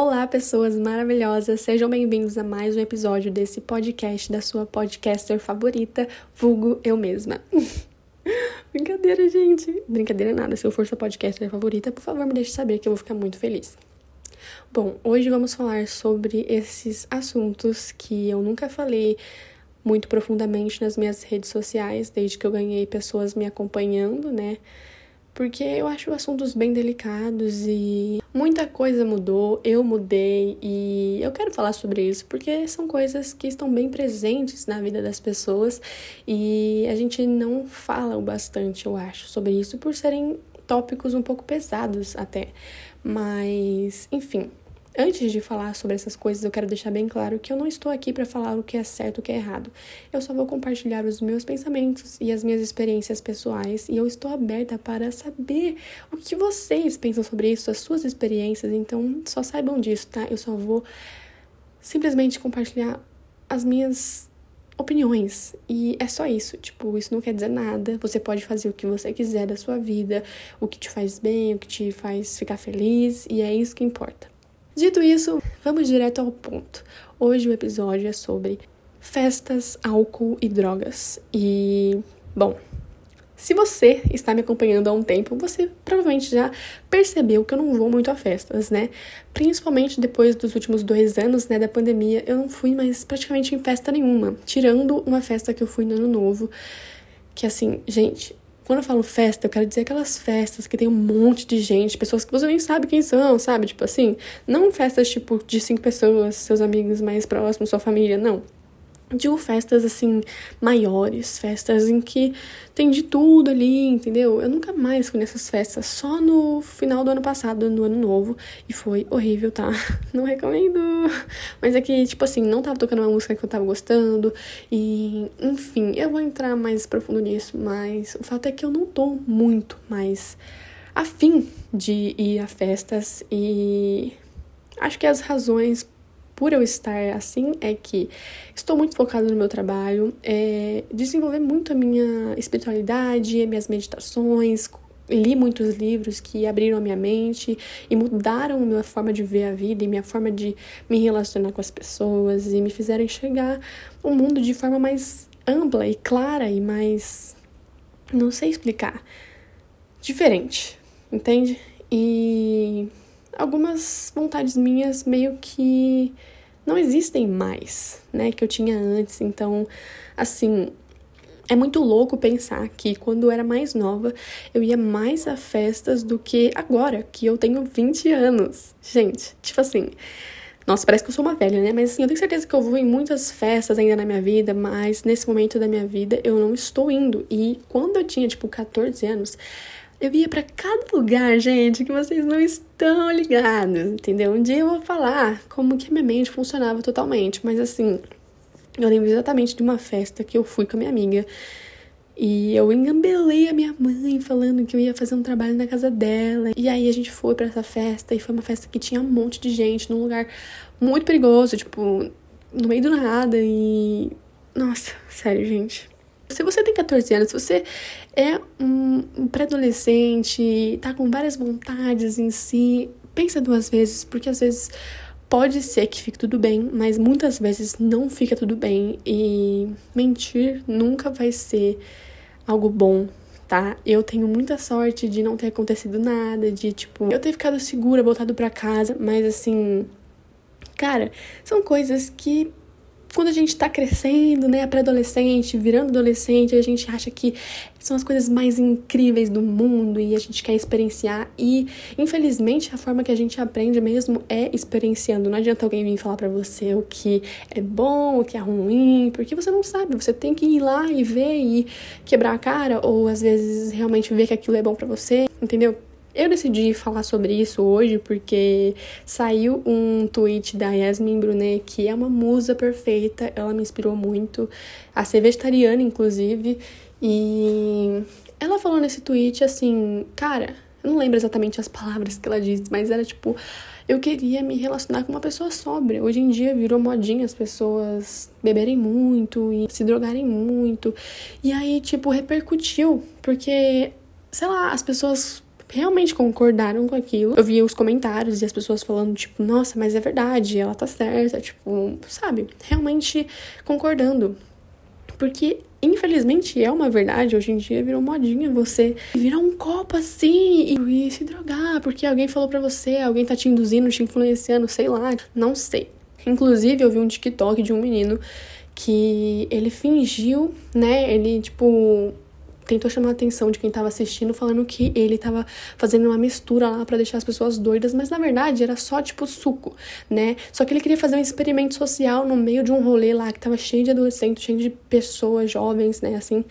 Olá, pessoas maravilhosas, sejam bem-vindos a mais um episódio desse podcast da sua podcaster favorita, vulgo eu mesma. Brincadeira, gente. Brincadeira nada, se eu for sua podcaster favorita, por favor, me deixe saber que eu vou ficar muito feliz. Bom, hoje vamos falar sobre esses assuntos que eu nunca falei muito profundamente nas minhas redes sociais, desde que eu ganhei pessoas me acompanhando, né? Porque eu acho assuntos bem delicados e muita coisa mudou, eu mudei e eu quero falar sobre isso porque são coisas que estão bem presentes na vida das pessoas e a gente não fala bastante, eu acho, sobre isso por serem tópicos um pouco pesados até. Mas, enfim, Antes de falar sobre essas coisas, eu quero deixar bem claro que eu não estou aqui para falar o que é certo e o que é errado. Eu só vou compartilhar os meus pensamentos e as minhas experiências pessoais e eu estou aberta para saber o que vocês pensam sobre isso, as suas experiências. Então, só saibam disso, tá? Eu só vou simplesmente compartilhar as minhas opiniões. E é só isso. Tipo, isso não quer dizer nada. Você pode fazer o que você quiser da sua vida, o que te faz bem, o que te faz ficar feliz, e é isso que importa. Dito isso, vamos direto ao ponto. Hoje o episódio é sobre festas, álcool e drogas. E, bom, se você está me acompanhando há um tempo, você provavelmente já percebeu que eu não vou muito a festas, né? Principalmente depois dos últimos dois anos, né, da pandemia, eu não fui mais praticamente em festa nenhuma, tirando uma festa que eu fui no ano novo, que assim, gente, quando eu falo festa, eu quero dizer aquelas festas que tem um monte de gente, pessoas que você nem sabe quem são, sabe? Tipo assim, não festas tipo de cinco pessoas, seus amigos mais próximos, sua família, não digo festas assim maiores, festas em que tem de tudo ali, entendeu? Eu nunca mais fui nessas festas, só no final do ano passado, no ano novo, e foi horrível, tá? Não recomendo. Mas é que, tipo assim, não tava tocando uma música que eu tava gostando, e enfim, eu vou entrar mais profundo nisso, mas o fato é que eu não tô muito mais afim de ir a festas e acho que as razões por eu estar assim é que estou muito focada no meu trabalho, é, desenvolver muito a minha espiritualidade, minhas meditações, li muitos livros que abriram a minha mente e mudaram a minha forma de ver a vida e minha forma de me relacionar com as pessoas e me fizeram enxergar o mundo de forma mais ampla e clara e mais não sei explicar, diferente, entende? E algumas vontades minhas meio que não existem mais, né, que eu tinha antes. Então, assim, é muito louco pensar que quando eu era mais nova, eu ia mais a festas do que agora, que eu tenho 20 anos. Gente, tipo assim, nossa, parece que eu sou uma velha, né? Mas assim, eu tenho certeza que eu vou em muitas festas ainda na minha vida, mas nesse momento da minha vida eu não estou indo. E quando eu tinha, tipo, 14 anos, eu ia para cada lugar, gente, que vocês não estão ligados, entendeu? Um dia eu vou falar como que a minha mente funcionava totalmente, mas assim, eu lembro exatamente de uma festa que eu fui com a minha amiga e eu engambelei a minha mãe falando que eu ia fazer um trabalho na casa dela. E aí a gente foi para essa festa e foi uma festa que tinha um monte de gente num lugar muito perigoso, tipo, no meio do nada e nossa, sério, gente. Se você tem 14 anos, se você é um pré-adolescente, tá com várias vontades em si, pensa duas vezes, porque às vezes pode ser que fique tudo bem, mas muitas vezes não fica tudo bem e mentir nunca vai ser algo bom, tá? Eu tenho muita sorte de não ter acontecido nada, de tipo, eu ter ficado segura, voltado para casa, mas assim, cara, são coisas que quando a gente tá crescendo, né, pré-adolescente, virando adolescente, a gente acha que são as coisas mais incríveis do mundo e a gente quer experienciar. E, infelizmente, a forma que a gente aprende mesmo é experienciando. Não adianta alguém vir falar para você o que é bom, o que é ruim, porque você não sabe. Você tem que ir lá e ver e quebrar a cara, ou às vezes realmente ver que aquilo é bom para você, entendeu? Eu decidi falar sobre isso hoje porque saiu um tweet da Yasmin Brunet, que é uma musa perfeita, ela me inspirou muito a ser vegetariana, inclusive, e ela falou nesse tweet assim, cara, eu não lembro exatamente as palavras que ela disse, mas era tipo, eu queria me relacionar com uma pessoa sóbria. Hoje em dia virou modinha as pessoas beberem muito e se drogarem muito. E aí, tipo, repercutiu, porque, sei lá, as pessoas realmente concordaram com aquilo. Eu via os comentários e as pessoas falando, tipo, nossa, mas é verdade, ela tá certa, tipo, sabe? Realmente concordando. Porque, infelizmente, é uma verdade. Hoje em dia virou modinha você virar um copo assim e, se drogar porque alguém falou pra você, alguém tá te induzindo, te influenciando, sei lá. Não sei. Inclusive, eu vi um TikTok de um menino que ele fingiu, né? Ele, tipo, tentou chamar a atenção de quem tava assistindo, falando que ele tava fazendo uma mistura lá para deixar as pessoas doidas, mas na verdade era só tipo suco, né? Só que ele queria fazer um experimento social no meio de um rolê lá que tava cheio de adolescentes, cheio de pessoas jovens, né, assim.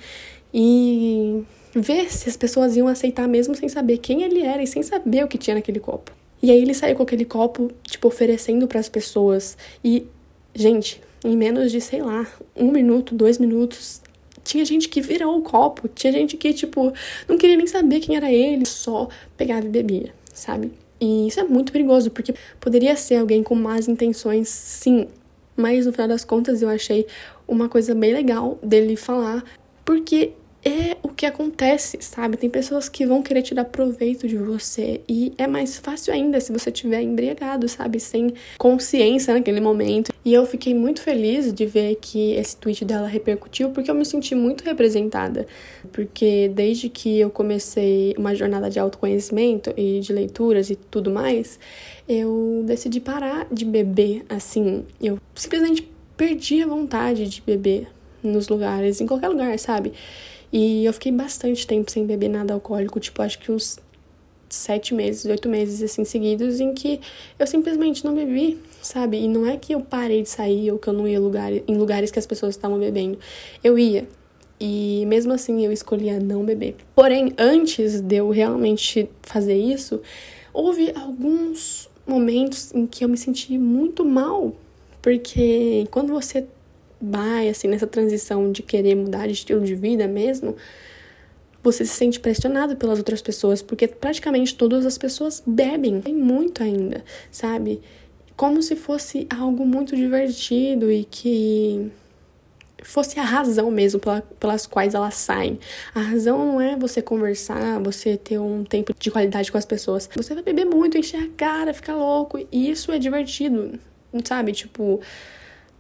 E ver se as pessoas iam aceitar mesmo sem saber quem ele era e sem saber o que tinha naquele copo. E aí ele saiu com aquele copo, tipo, oferecendo para as pessoas. E, gente, em menos de, sei lá, um minuto, dois minutos, tinha gente que virou o copo, tinha gente que, tipo, não queria nem saber quem era ele, só pegava e bebia, sabe? E isso é muito perigoso, porque poderia ser alguém com más intenções, sim. Mas no final das contas eu achei uma coisa bem legal dele falar, porque é o que acontece, sabe? Tem pessoas que vão querer tirar proveito de você e é mais fácil ainda se você tiver embriagado, sabe? Sem consciência naquele momento. E eu fiquei muito feliz de ver que esse tweet dela repercutiu porque eu me senti muito representada. Porque desde que eu comecei uma jornada de autoconhecimento e de leituras e tudo mais, eu decidi parar de beber assim. Eu simplesmente perdi a vontade de beber nos lugares, em qualquer lugar, sabe? E eu fiquei bastante tempo sem beber nada alcoólico, tipo, acho que uns sete meses, oito meses assim seguidos, em que eu simplesmente não bebi, sabe? E não é que eu parei de sair ou que eu não ia lugar, em lugares que as pessoas estavam bebendo. Eu ia. E mesmo assim eu escolhia não beber. Porém, antes de eu realmente fazer isso, houve alguns momentos em que eu me senti muito mal. Porque quando você vai, assim, nessa transição de querer mudar de estilo de vida mesmo, você se sente pressionado pelas outras pessoas, porque praticamente todas as pessoas bebem, tem muito ainda, sabe? Como se fosse algo muito divertido e que fosse a razão mesmo pela, pelas quais elas saem. A razão não é você conversar, você ter um tempo de qualidade com as pessoas. Você vai beber muito, encher a cara, ficar louco, e isso é divertido, sabe? Tipo,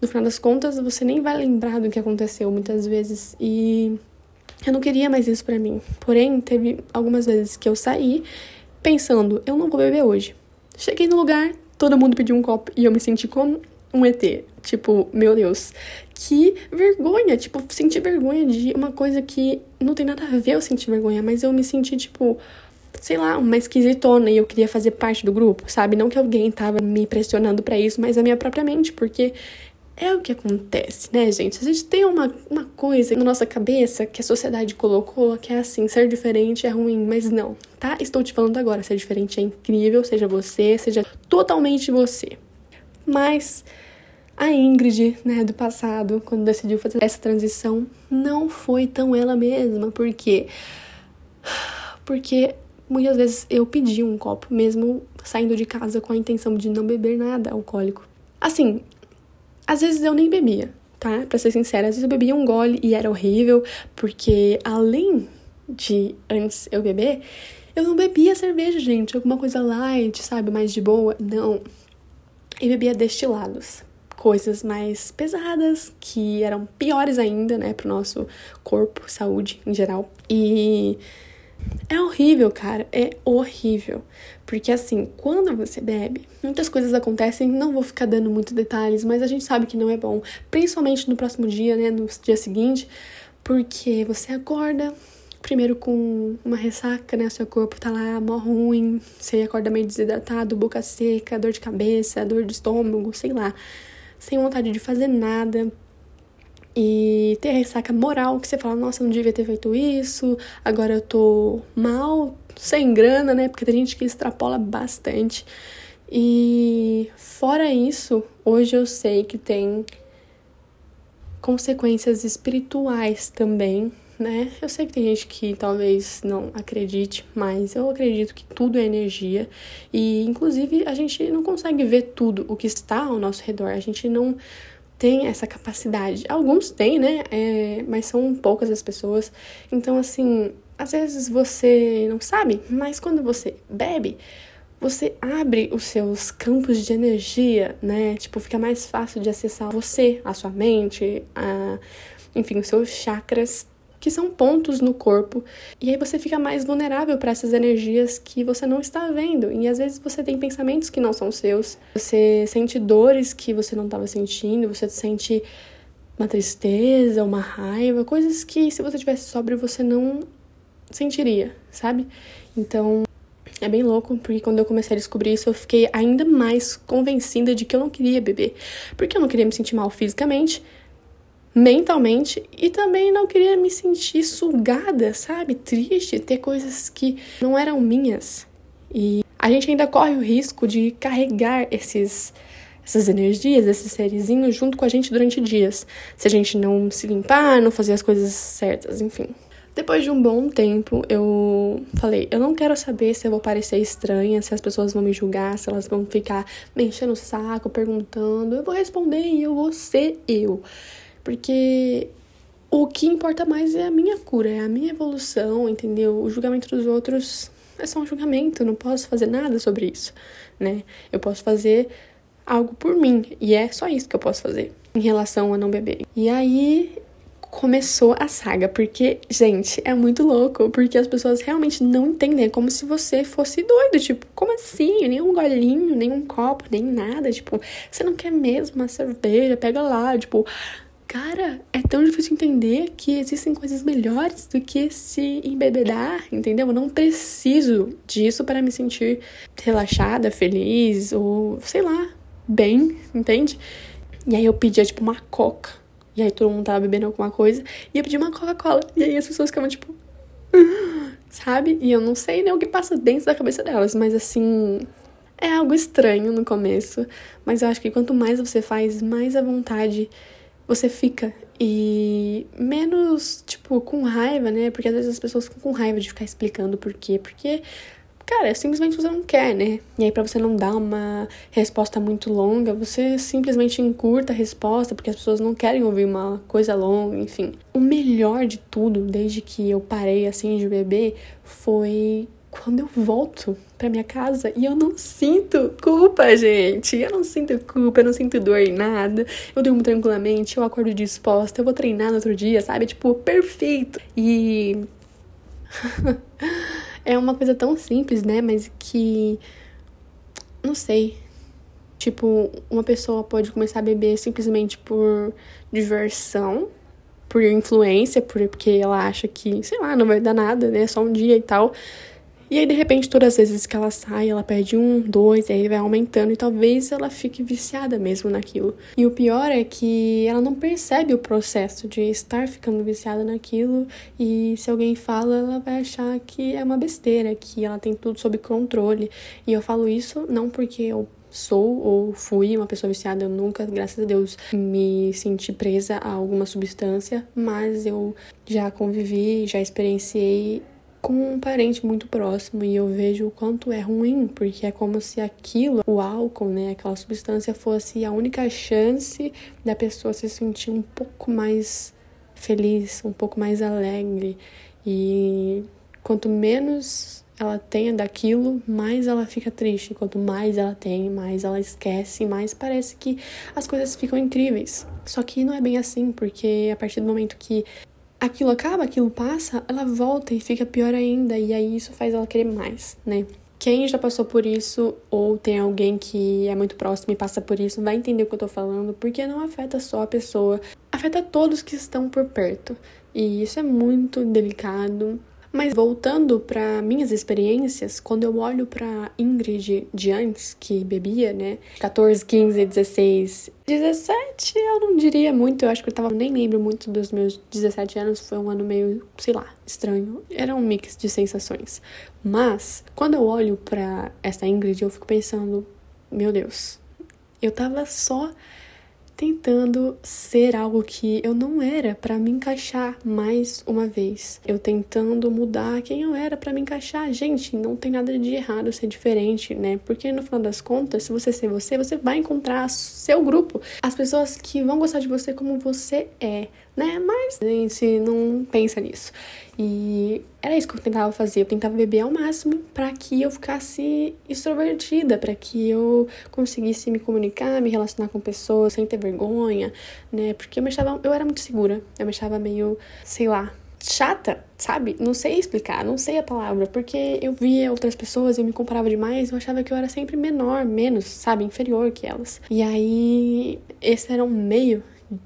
no final das contas, você nem vai lembrar do que aconteceu muitas vezes. E eu não queria mais isso para mim. Porém, teve algumas vezes que eu saí pensando, eu não vou beber hoje. Cheguei no lugar, todo mundo pediu um copo e eu me senti como um ET. Tipo, meu Deus, que vergonha. Tipo, senti vergonha de uma coisa que não tem nada a ver eu sentir vergonha, mas eu me senti, tipo, sei lá, uma esquisitona e eu queria fazer parte do grupo, sabe? Não que alguém tava me pressionando para isso, mas a minha própria mente, porque é o que acontece, né, gente? A gente tem uma, uma coisa na nossa cabeça que a sociedade colocou que é assim: ser diferente é ruim, mas não, tá? Estou te falando agora: ser diferente é incrível, seja você, seja totalmente você. Mas a Ingrid, né, do passado, quando decidiu fazer essa transição, não foi tão ela mesma, por quê? Porque muitas vezes eu pedi um copo, mesmo saindo de casa com a intenção de não beber nada alcoólico. Assim, às vezes eu nem bebia, tá? Pra ser sincera, às vezes eu bebia um gole e era horrível, porque além de antes eu beber, eu não bebia cerveja, gente. Alguma coisa light, sabe? Mais de boa. Não. Eu bebia destilados. Coisas mais pesadas, que eram piores ainda, né? Pro nosso corpo, saúde em geral. E é horrível, cara. É horrível. Porque assim, quando você bebe, muitas coisas acontecem, não vou ficar dando muitos detalhes, mas a gente sabe que não é bom. Principalmente no próximo dia, né? No dia seguinte. Porque você acorda, primeiro com uma ressaca, né? Seu corpo tá lá mó ruim, você acorda meio desidratado, boca seca, dor de cabeça, dor de estômago, sei lá. Sem vontade de fazer nada, e ter ressaca moral, que você fala, nossa, eu não devia ter feito isso, agora eu tô mal, sem grana, né? Porque tem gente que extrapola bastante. E fora isso, hoje eu sei que tem consequências espirituais também, né? Eu sei que tem gente que talvez não acredite, mas eu acredito que tudo é energia e inclusive a gente não consegue ver tudo o que está ao nosso redor. A gente não tem essa capacidade. Alguns têm, né? É, mas são poucas as pessoas. Então, assim, às vezes você não sabe, mas quando você bebe, você abre os seus campos de energia, né? Tipo, fica mais fácil de acessar você, a sua mente, a, enfim, os seus chakras, que são pontos no corpo. E aí você fica mais vulnerável para essas energias que você não está vendo. E às vezes você tem pensamentos que não são seus, você sente dores que você não estava sentindo, você sente uma tristeza, uma raiva, coisas que se você tivesse sóbrio você não sentiria, sabe? Então, é bem louco, porque quando eu comecei a descobrir isso, eu fiquei ainda mais convencida de que eu não queria beber. Porque eu não queria me sentir mal fisicamente, mentalmente, e também não queria me sentir sugada, sabe? Triste, ter coisas que não eram minhas. E a gente ainda corre o risco de carregar esses essas energias, esses serizinhos junto com a gente durante dias, se a gente não se limpar, não fazer as coisas certas, enfim. Depois de um bom tempo, eu falei: eu não quero saber se eu vou parecer estranha, se as pessoas vão me julgar, se elas vão ficar me enchendo o saco, perguntando. Eu vou responder e eu vou ser eu. Porque o que importa mais é a minha cura, é a minha evolução, entendeu? O julgamento dos outros é só um julgamento, não posso fazer nada sobre isso, né? Eu posso fazer algo por mim, e é só isso que eu posso fazer em relação a não beber. E aí começou a saga, porque, gente, é muito louco, porque as pessoas realmente não entendem, é como se você fosse doido, tipo, como assim? Nem um golinho, nem um copo, nem nada, tipo, você não quer mesmo uma cerveja, pega lá, tipo, cara, é tão difícil entender que existem coisas melhores do que se embebedar, entendeu? Eu não preciso disso para me sentir relaxada, feliz, ou sei lá, bem, entende? E aí eu pedia, tipo, uma coca e aí todo mundo tava bebendo alguma coisa. E eu pedi uma Coca-Cola. E aí as pessoas ficavam tipo. Sabe? E eu não sei nem o que passa dentro da cabeça delas, mas assim. É algo estranho no começo. Mas eu acho que quanto mais você faz, mais à vontade você fica. E menos, tipo, com raiva, né? Porque às vezes as pessoas ficam com raiva de ficar explicando por quê. Porque cara, simplesmente você não quer, né? E aí, para você não dar uma resposta muito longa, você simplesmente encurta a resposta, porque as pessoas não querem ouvir uma coisa longa, enfim. O melhor de tudo, desde que eu parei assim de beber, foi quando eu volto pra minha casa e eu não sinto culpa, gente. Eu não sinto culpa, eu não sinto dor em nada. Eu durmo tranquilamente, eu acordo disposta, eu vou treinar no outro dia, sabe? Tipo, perfeito. E. É uma coisa tão simples, né? Mas que. Não sei. Tipo, uma pessoa pode começar a beber simplesmente por diversão, por influência, porque ela acha que, sei lá, não vai dar nada, né? Só um dia e tal. E aí, de repente, todas as vezes que ela sai, ela perde um, dois, e aí vai aumentando, e talvez ela fique viciada mesmo naquilo. E o pior é que ela não percebe o processo de estar ficando viciada naquilo, e se alguém fala, ela vai achar que é uma besteira, que ela tem tudo sob controle. E eu falo isso não porque eu sou ou fui uma pessoa viciada, eu nunca, graças a Deus, me senti presa a alguma substância, mas eu já convivi, já experienciei com um parente muito próximo e eu vejo o quanto é ruim, porque é como se aquilo, o álcool, né, aquela substância fosse a única chance da pessoa se sentir um pouco mais feliz, um pouco mais alegre. E quanto menos ela tenha daquilo, mais ela fica triste. Quanto mais ela tem, mais ela esquece, mais parece que as coisas ficam incríveis. Só que não é bem assim, porque a partir do momento que aquilo acaba, aquilo passa, ela volta e fica pior ainda, e aí isso faz ela querer mais, né? Quem já passou por isso ou tem alguém que é muito próximo e passa por isso vai entender o que eu tô falando, porque não afeta só a pessoa, afeta todos que estão por perto. E isso é muito delicado, mas voltando para minhas experiências, quando eu olho para Ingrid de antes, que bebia, né? 14, 15, 16, 17, eu não diria muito, eu acho que eu tava, nem lembro muito dos meus 17 anos, foi um ano meio, sei lá, estranho. Era um mix de sensações. Mas, quando eu olho para essa Ingrid, eu fico pensando, meu Deus, eu tava só tentando ser algo que eu não era para me encaixar mais uma vez. Eu tentando mudar quem eu era para me encaixar. Gente, não tem nada de errado ser diferente, né? Porque no final das contas, se você ser você, você vai encontrar seu grupo, as pessoas que vão gostar de você como você é. Né? Mas a gente não pensa nisso. E era isso que eu tentava fazer. Eu tentava beber ao máximo para que eu ficasse extrovertida, para que eu conseguisse me comunicar, me relacionar com pessoas sem ter vergonha, né? Porque eu me achava, eu era muito segura. Eu me achava meio, sei lá, chata, sabe? Não sei explicar, não sei a palavra, porque eu via outras pessoas, eu me comparava demais, eu achava que eu era sempre menor, menos, sabe? Inferior que elas. E aí, esse era um meio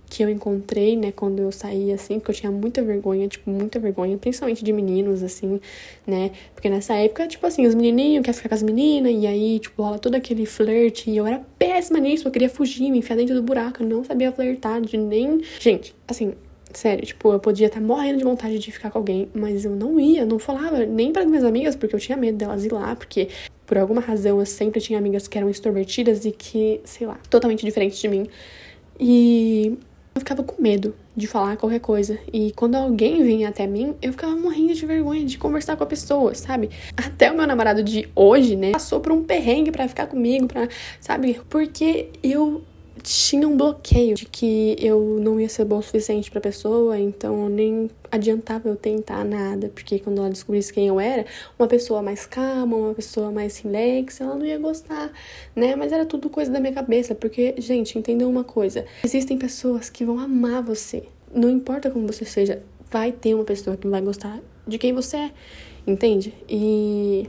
que eu encontrei, né, quando eu saí, assim, porque eu tinha muita vergonha, tipo, muita vergonha, principalmente de meninos, assim, né, porque nessa época, tipo assim, os menininhos querem ficar com as meninas, e aí, tipo, rola todo aquele flerte, e eu era péssima nisso, eu queria fugir, me enfiar dentro do buraco, eu não sabia flertar de nem... Gente, assim, Sério, tipo, eu podia estar morrendo de vontade de ficar com alguém, mas eu não ia, não falava nem para minhas amigas, porque eu tinha medo delas ir lá, porque por alguma razão eu sempre tinha amigas que eram extrovertidas e que, sei lá, totalmente diferentes de mim. E eu ficava com medo de falar qualquer coisa. E quando alguém vinha até mim, eu ficava morrendo de vergonha de conversar com a pessoa, sabe? Até o meu namorado de hoje, né, passou por um perrengue para ficar comigo, pra, sabe? Porque eu tinha um bloqueio de que eu não ia ser bom o suficiente pra pessoa, então nem adiantava eu tentar nada, porque quando ela descobrisse quem eu era, uma pessoa mais calma, uma pessoa mais relax, ela não ia gostar, né? Mas era tudo coisa da minha cabeça, porque, gente, entendam uma coisa: existem pessoas que vão amar você. Não importa como você seja, vai ter uma pessoa que vai gostar de quem você é, entende? E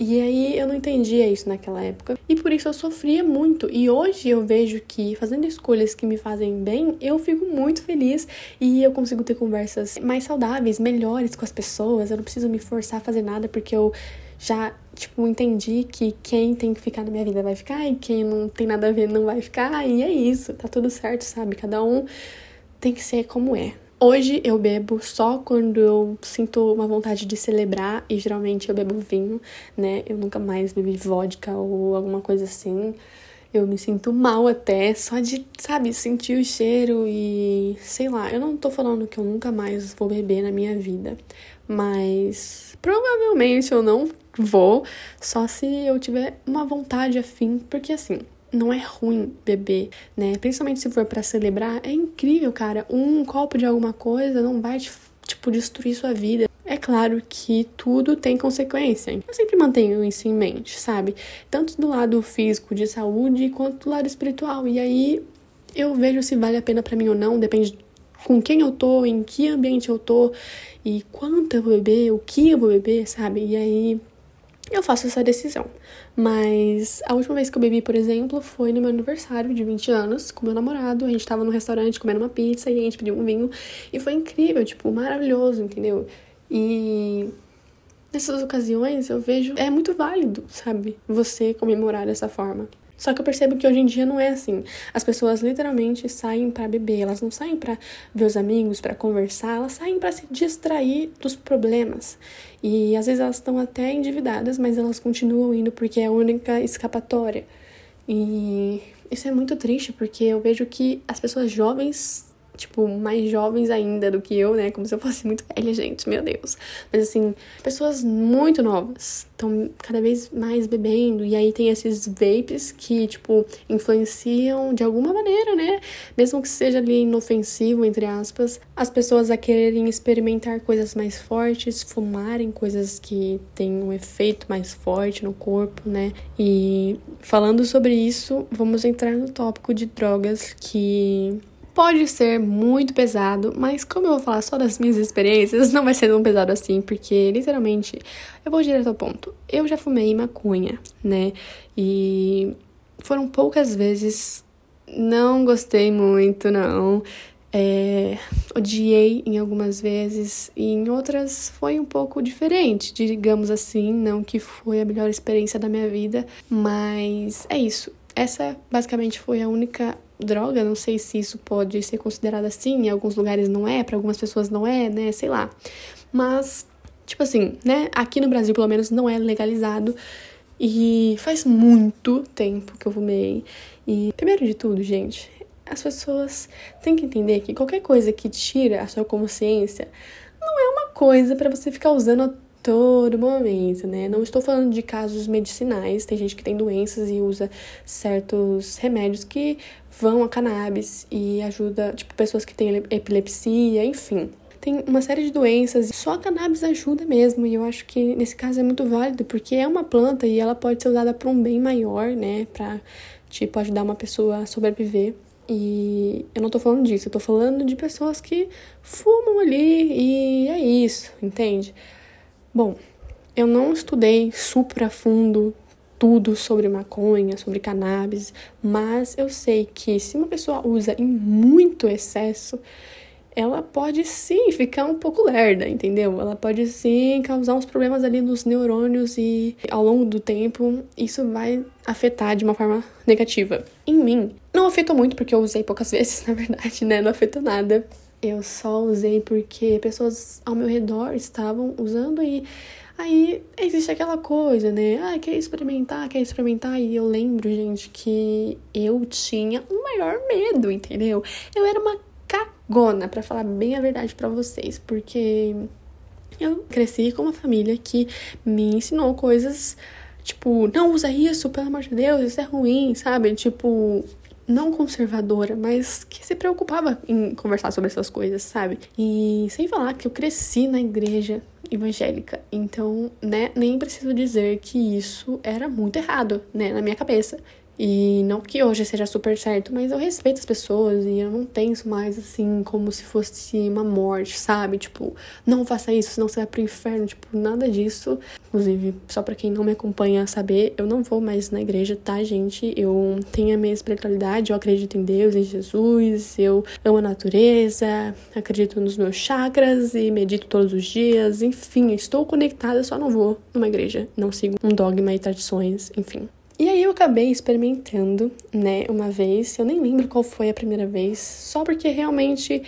e aí eu não entendia isso naquela época. E por isso eu sofria muito. E hoje eu vejo que fazendo escolhas que me fazem bem, eu fico muito feliz e eu consigo ter conversas mais saudáveis, melhores com as pessoas. Eu não preciso me forçar a fazer nada porque eu já, tipo, entendi que quem tem que ficar na minha vida vai ficar e quem não tem nada a ver não vai ficar. E é isso, tá tudo certo, sabe? Cada um tem que ser como é. Hoje eu bebo só quando eu sinto uma vontade de celebrar e geralmente eu bebo vinho, né? Eu nunca mais bebi vodka ou alguma coisa assim. Eu me sinto mal até só de, sabe, sentir o cheiro e sei lá. Eu não tô falando que eu nunca mais vou beber na minha vida, mas provavelmente eu não vou, só se eu tiver uma vontade afim, porque assim, não é ruim beber, né? Principalmente se for para celebrar, é incrível, cara. Um copo de alguma coisa não vai, tipo, destruir sua vida. É claro que tudo tem consequência. Eu sempre mantenho isso em mente, sabe? Tanto do lado físico de saúde quanto do lado espiritual. E aí eu vejo se vale a pena para mim ou não, depende com quem eu tô, em que ambiente eu tô e quanto eu vou beber, o que eu vou beber, sabe? E aí eu faço essa decisão. Mas a última vez que eu bebi, por exemplo, foi no meu aniversário de 20 anos, com meu namorado. A gente tava no restaurante comendo uma pizza e a gente pediu um vinho. E foi incrível, tipo, maravilhoso, entendeu? E nessas ocasiões eu vejo. É muito válido, sabe? Você comemorar dessa forma. Só que eu percebo que hoje em dia não é assim. As pessoas literalmente saem para beber, elas não saem para ver os amigos, para conversar, elas saem para se distrair dos problemas. E às vezes elas estão até endividadas, mas elas continuam indo porque é a única escapatória. E isso é muito triste porque eu vejo que as pessoas jovens tipo, mais jovens ainda do que eu, né? Como se eu fosse muito velha, gente, meu Deus. Mas assim, pessoas muito novas estão cada vez mais bebendo. E aí tem esses vapes que, tipo, influenciam de alguma maneira, né? Mesmo que seja ali inofensivo, entre aspas, as pessoas a quererem experimentar coisas mais fortes, fumarem coisas que têm um efeito mais forte no corpo, né? E falando sobre isso, vamos entrar no tópico de drogas que pode ser muito pesado, mas como eu vou falar só das minhas experiências, não vai ser tão pesado assim, porque literalmente eu vou direto ao ponto. Eu já fumei maconha, né? E foram poucas vezes, não gostei muito, não. É, odiei em algumas vezes e em outras foi um pouco diferente, digamos assim, não que foi a melhor experiência da minha vida, mas é isso. Essa basicamente foi a única droga, não sei se isso pode ser considerado assim, em alguns lugares não é, para algumas pessoas não é, né, sei lá. Mas, tipo assim, né, aqui no Brasil pelo menos não é legalizado e faz muito tempo que eu fumei. E, primeiro de tudo, gente, as pessoas têm que entender que qualquer coisa que tira a sua consciência não é uma coisa para você ficar usando todo momento, né? Não estou falando de casos medicinais, tem gente que tem doenças e usa certos remédios que vão a cannabis e ajuda, tipo, pessoas que têm epilepsia, enfim. Tem uma série de doenças, só a cannabis ajuda mesmo, e eu acho que nesse caso é muito válido, porque é uma planta e ela pode ser usada para um bem maior, né? Pra, tipo, ajudar uma pessoa a sobreviver. E eu não tô falando disso, eu tô falando de pessoas que fumam ali e é isso, entende? Bom, eu não estudei super a fundo tudo sobre maconha, sobre cannabis, mas eu sei que se uma pessoa usa em muito excesso, ela pode sim ficar um pouco lerda, entendeu? Ela pode sim causar uns problemas ali nos neurônios e ao longo do tempo isso vai afetar de uma forma negativa. Em mim, não afetou muito porque eu usei poucas vezes, na verdade, né? Não afetou nada. Eu só usei porque pessoas ao meu redor estavam usando e aí existe aquela coisa, né? Ah, quer experimentar, quer experimentar. E eu lembro, gente, que eu tinha o maior medo, entendeu? Eu era uma cagona, para falar bem a verdade para vocês, porque eu cresci com uma família que me ensinou coisas tipo, não usa isso, pelo amor de Deus, isso é ruim, sabe? Tipo, não conservadora, mas que se preocupava em conversar sobre essas coisas, sabe? E sem falar que eu cresci na igreja evangélica, então, né, nem preciso dizer que isso era muito errado, né, na minha cabeça. E não que hoje seja super certo, mas eu respeito as pessoas e eu não penso mais assim como se fosse uma morte, sabe? Tipo, não faça isso, senão você vai pro inferno. Tipo, nada disso. Inclusive, só para quem não me acompanha saber, eu não vou mais na igreja, tá, gente? Eu tenho a minha espiritualidade, eu acredito em Deus, em Jesus, eu amo a natureza, acredito nos meus chakras e medito todos os dias. Enfim, estou conectada, só não vou numa igreja. Não sigo um dogma e tradições, enfim. E aí eu acabei experimentando, né, uma vez, eu nem lembro qual foi a primeira vez, só porque realmente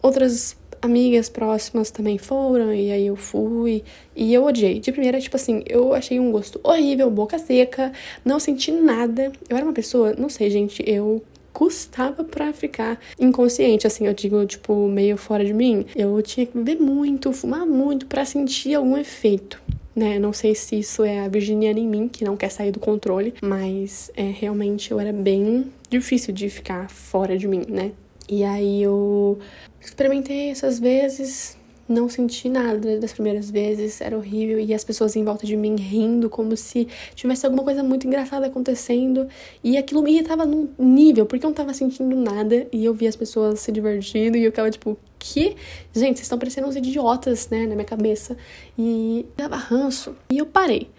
outras amigas próximas também foram, e aí eu fui, e eu odiei. De primeira, tipo assim, eu achei um gosto horrível, boca seca, não senti nada. Eu era uma pessoa, não sei, gente, eu custava para ficar inconsciente, assim, eu digo, tipo, meio fora de mim. Eu tinha que beber muito, fumar muito para sentir algum efeito né? Não sei se isso é a virginiana em mim, que não quer sair do controle, mas é, realmente eu era bem difícil de ficar fora de mim, né? E aí eu experimentei essas vezes, não senti nada das primeiras vezes, era horrível e as pessoas em volta de mim rindo como se tivesse alguma coisa muito engraçada acontecendo e aquilo me irritava num nível, porque eu não tava sentindo nada e eu via as pessoas se divertindo e eu ficava tipo, que, gente, vocês estão parecendo uns idiotas, né, na minha cabeça e dava ranço e eu parei.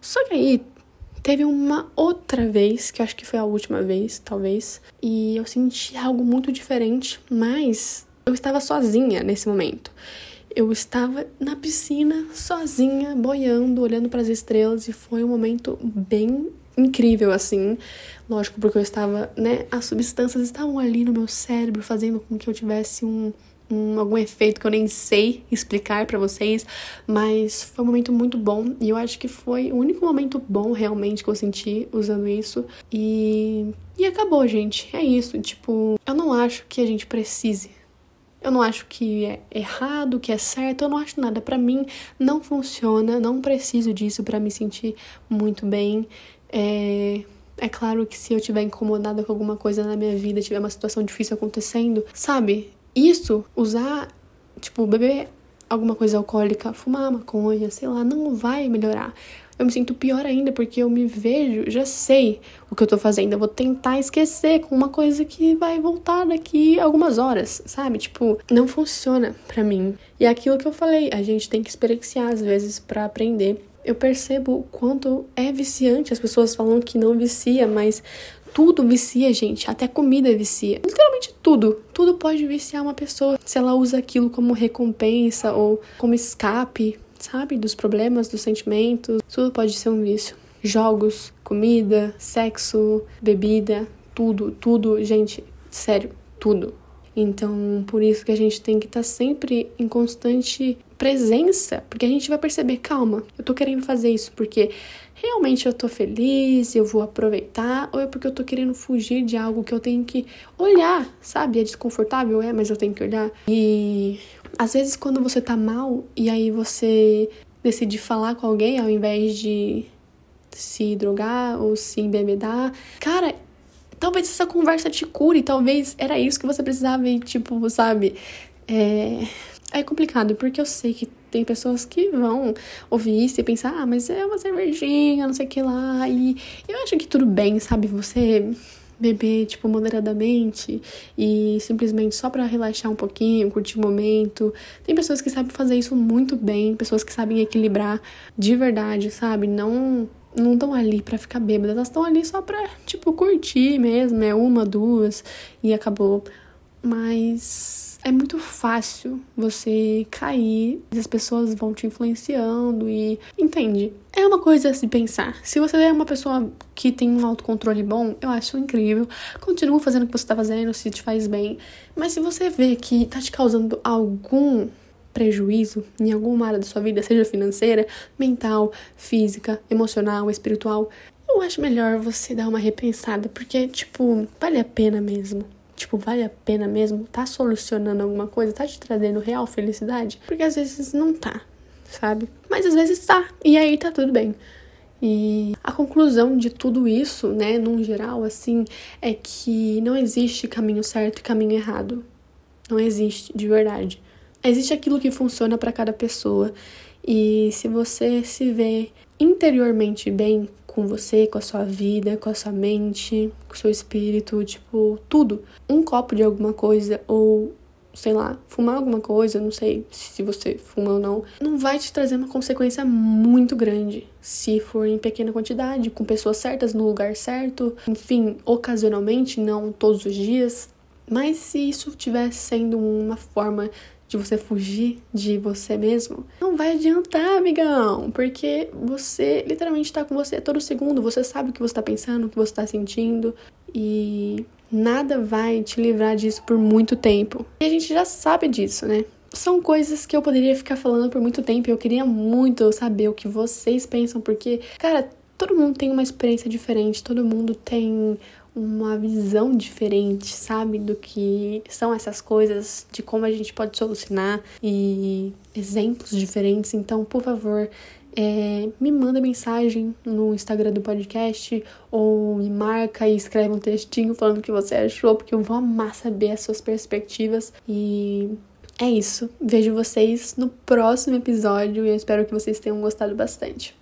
Só que aí teve uma outra vez, que eu acho que foi a última vez, talvez, e eu senti algo muito diferente, mas eu estava sozinha nesse momento. Eu estava na piscina, sozinha, boiando, olhando para as estrelas e foi um momento bem incrível assim. Lógico, porque eu estava, né, as substâncias estavam ali no meu cérebro fazendo com que eu tivesse um um, algum efeito que eu nem sei explicar para vocês, mas foi um momento muito bom e eu acho que foi o único momento bom realmente que eu senti usando isso e e acabou, gente. É isso, tipo, eu não acho que a gente precise eu não acho que é errado, que é certo, eu não acho nada. Para mim não funciona, não preciso disso para me sentir muito bem. É... é claro que se eu tiver incomodada com alguma coisa na minha vida, tiver uma situação difícil acontecendo, sabe? Isso, usar, tipo, beber alguma coisa alcoólica, fumar maconha, sei lá, não vai melhorar eu me sinto pior ainda porque eu me vejo, já sei o que eu tô fazendo. Eu vou tentar esquecer com uma coisa que vai voltar daqui algumas horas, sabe? Tipo, não funciona para mim. E é aquilo que eu falei, a gente tem que experienciar às vezes para aprender. Eu percebo o quanto é viciante. As pessoas falam que não vicia, mas tudo vicia, gente. Até comida vicia. Literalmente tudo. Tudo pode viciar uma pessoa se ela usa aquilo como recompensa ou como escape sabe? Dos problemas, dos sentimentos. Tudo pode ser um vício. Jogos, comida, sexo, bebida, tudo, tudo, gente, sério, tudo. Então, por isso que a gente tem que estar tá sempre em constante presença, porque a gente vai perceber, calma, eu tô querendo fazer isso porque realmente eu tô feliz, eu vou aproveitar, ou é porque eu tô querendo fugir de algo que eu tenho que olhar, sabe? É desconfortável, é, mas eu tenho que olhar. E às vezes quando você tá mal e aí você decidir falar com alguém ao invés de se drogar ou se embebedar. Cara, talvez essa conversa te cure, talvez era isso que você precisava e, tipo, sabe? É, é complicado, porque eu sei que tem pessoas que vão ouvir isso e pensar, ah, mas é uma cervejinha, não sei o que lá. E eu acho que tudo bem, sabe? Você beber, tipo, moderadamente e simplesmente só para relaxar um pouquinho, curtir o momento. Tem pessoas que sabem fazer isso muito bem, pessoas que sabem equilibrar de verdade, sabe? Não não estão ali para ficar bêbadas, elas estão ali só pra, tipo, curtir mesmo, é uma, duas e acabou. Mas é muito fácil você cair, as pessoas vão te influenciando e entende? É uma coisa a se pensar. Se você é uma pessoa que tem um autocontrole bom, eu acho incrível. Continua fazendo o que você tá fazendo, se te faz bem. Mas se você vê que tá te causando algum prejuízo em alguma área da sua vida, seja financeira, mental, física, emocional, espiritual, eu acho melhor você dar uma repensada, porque, tipo, vale a pena mesmo. Tipo, vale a pena mesmo? Tá solucionando alguma coisa? Tá te trazendo real felicidade? Porque às vezes não tá, sabe? Mas às vezes tá. E aí tá tudo bem. E a conclusão de tudo isso, né, num geral, assim, é que não existe caminho certo e caminho errado. Não existe, de verdade. Existe aquilo que funciona para cada pessoa. E se você se vê interiormente bem com você, com a sua vida, com a sua mente, com o seu espírito, tipo, tudo. Um copo de alguma coisa ou sei lá, fumar alguma coisa, não sei se você fuma ou não, não vai te trazer uma consequência muito grande se for em pequena quantidade, com pessoas certas no lugar certo, enfim, ocasionalmente, não todos os dias. Mas se isso estiver sendo uma forma de você fugir de você mesmo, não vai adiantar, amigão, porque você literalmente tá com você todo segundo, você sabe o que você tá pensando, o que você tá sentindo e nada vai te livrar disso por muito tempo. E a gente já sabe disso, né? São coisas que eu poderia ficar falando por muito tempo eu queria muito saber o que vocês pensam, porque, cara, todo mundo tem uma experiência diferente, todo mundo tem uma visão diferente, sabe, do que são essas coisas, de como a gente pode solucionar e exemplos diferentes. Então, por favor, é, me manda mensagem no Instagram do podcast ou me marca e escreve um textinho falando o que você achou, porque eu vou amar saber as suas perspectivas. E é isso. Vejo vocês no próximo episódio e eu espero que vocês tenham gostado bastante.